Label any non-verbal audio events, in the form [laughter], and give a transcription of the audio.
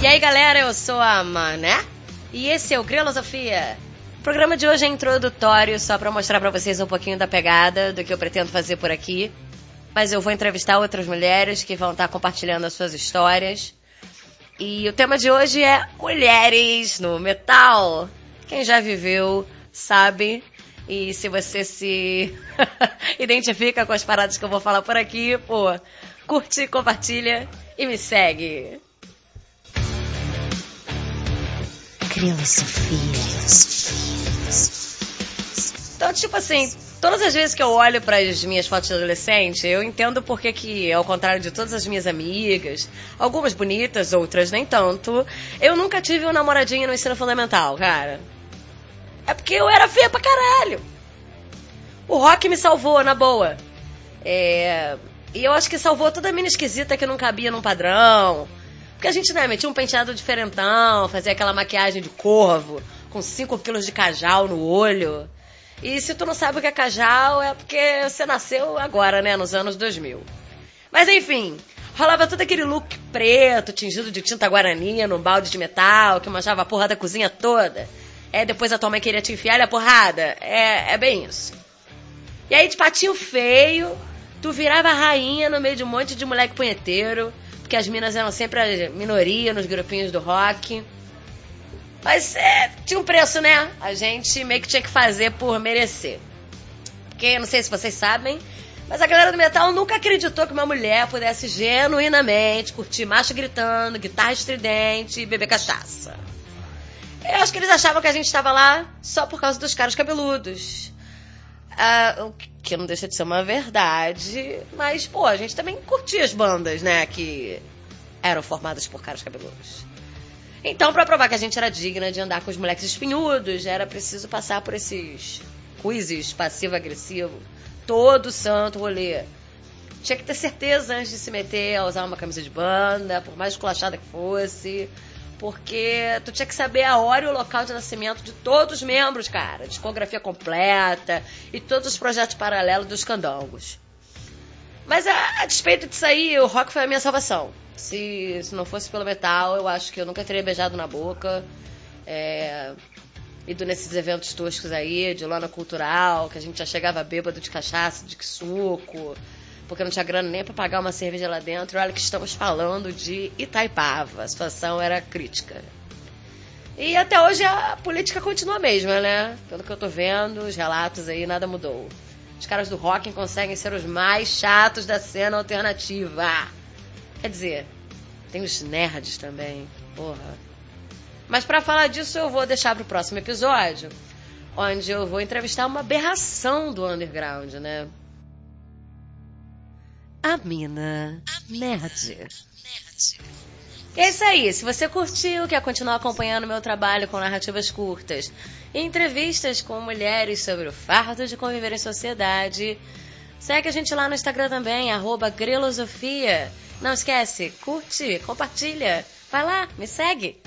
E aí galera, eu sou a Mané e esse é o Grilosofia. O programa de hoje é introdutório, só pra mostrar pra vocês um pouquinho da pegada do que eu pretendo fazer por aqui. Mas eu vou entrevistar outras mulheres que vão estar compartilhando as suas histórias. E o tema de hoje é mulheres no metal. Quem já viveu sabe. E se você se [laughs] identifica com as paradas que eu vou falar por aqui, pô, curte, compartilha e me segue. Então, tipo assim, todas as vezes que eu olho para as minhas fotos de adolescente, eu entendo porque que, ao contrário de todas as minhas amigas, algumas bonitas, outras nem tanto, eu nunca tive um namoradinho no ensino fundamental, cara. É porque eu era feia pra caralho. O rock me salvou, na boa. É... E eu acho que salvou toda a mina esquisita que não cabia num padrão. Porque a gente, né, metia um penteado diferentão, fazia aquela maquiagem de corvo, com 5 quilos de cajal no olho. E se tu não sabe o que é cajal, é porque você nasceu agora, né, nos anos 2000. Mas enfim, rolava todo aquele look preto, tingido de tinta guarani, num balde de metal, que manchava a porra da cozinha toda. É, depois a tua mãe queria te enfiar a porrada. É, é bem isso. E aí, de patinho feio, tu virava rainha no meio de um monte de moleque punheteiro, porque as minas eram sempre a minoria nos grupinhos do rock. Mas é, tinha um preço, né? A gente meio que tinha que fazer por merecer. Porque, não sei se vocês sabem, mas a galera do metal nunca acreditou que uma mulher pudesse genuinamente curtir macho gritando, guitarra estridente e beber cachaça. Eu acho que eles achavam que a gente estava lá só por causa dos caras cabeludos. Ah, o que não deixa de ser uma verdade, mas, pô, a gente também curtia as bandas, né, que eram formadas por caras cabeludos. Então, pra provar que a gente era digna de andar com os moleques espinhudos, era preciso passar por esses quizzes passivo-agressivo. Todo santo rolê. Tinha que ter certeza antes de se meter a usar uma camisa de banda, por mais esculachada que fosse. Porque tu tinha que saber a hora e o local de nascimento de todos os membros, cara. Discografia completa e todos os projetos paralelos dos candangos. Mas a, a despeito disso aí, o rock foi a minha salvação. Se, se não fosse pelo metal, eu acho que eu nunca teria beijado na boca. É, ido nesses eventos toscos aí, de lona cultural, que a gente já chegava bêbado de cachaça, de suco, porque não tinha grana nem para pagar uma cerveja lá dentro. Olha que estamos falando de Itaipava. A situação era crítica. E até hoje a política continua a mesma, né? Pelo que eu tô vendo, os relatos aí, nada mudou. Os caras do rock conseguem ser os mais chatos da cena alternativa. Quer dizer, tem os nerds também. Porra. Mas para falar disso eu vou deixar pro próximo episódio, onde eu vou entrevistar uma aberração do underground, né? Mina, nerd. E é isso aí. Se você curtiu, quer continuar acompanhando meu trabalho com narrativas curtas e entrevistas com mulheres sobre o fardo de conviver em sociedade, segue a gente lá no Instagram também, Grelosofia. Não esquece, curte, compartilha. Vai lá, me segue.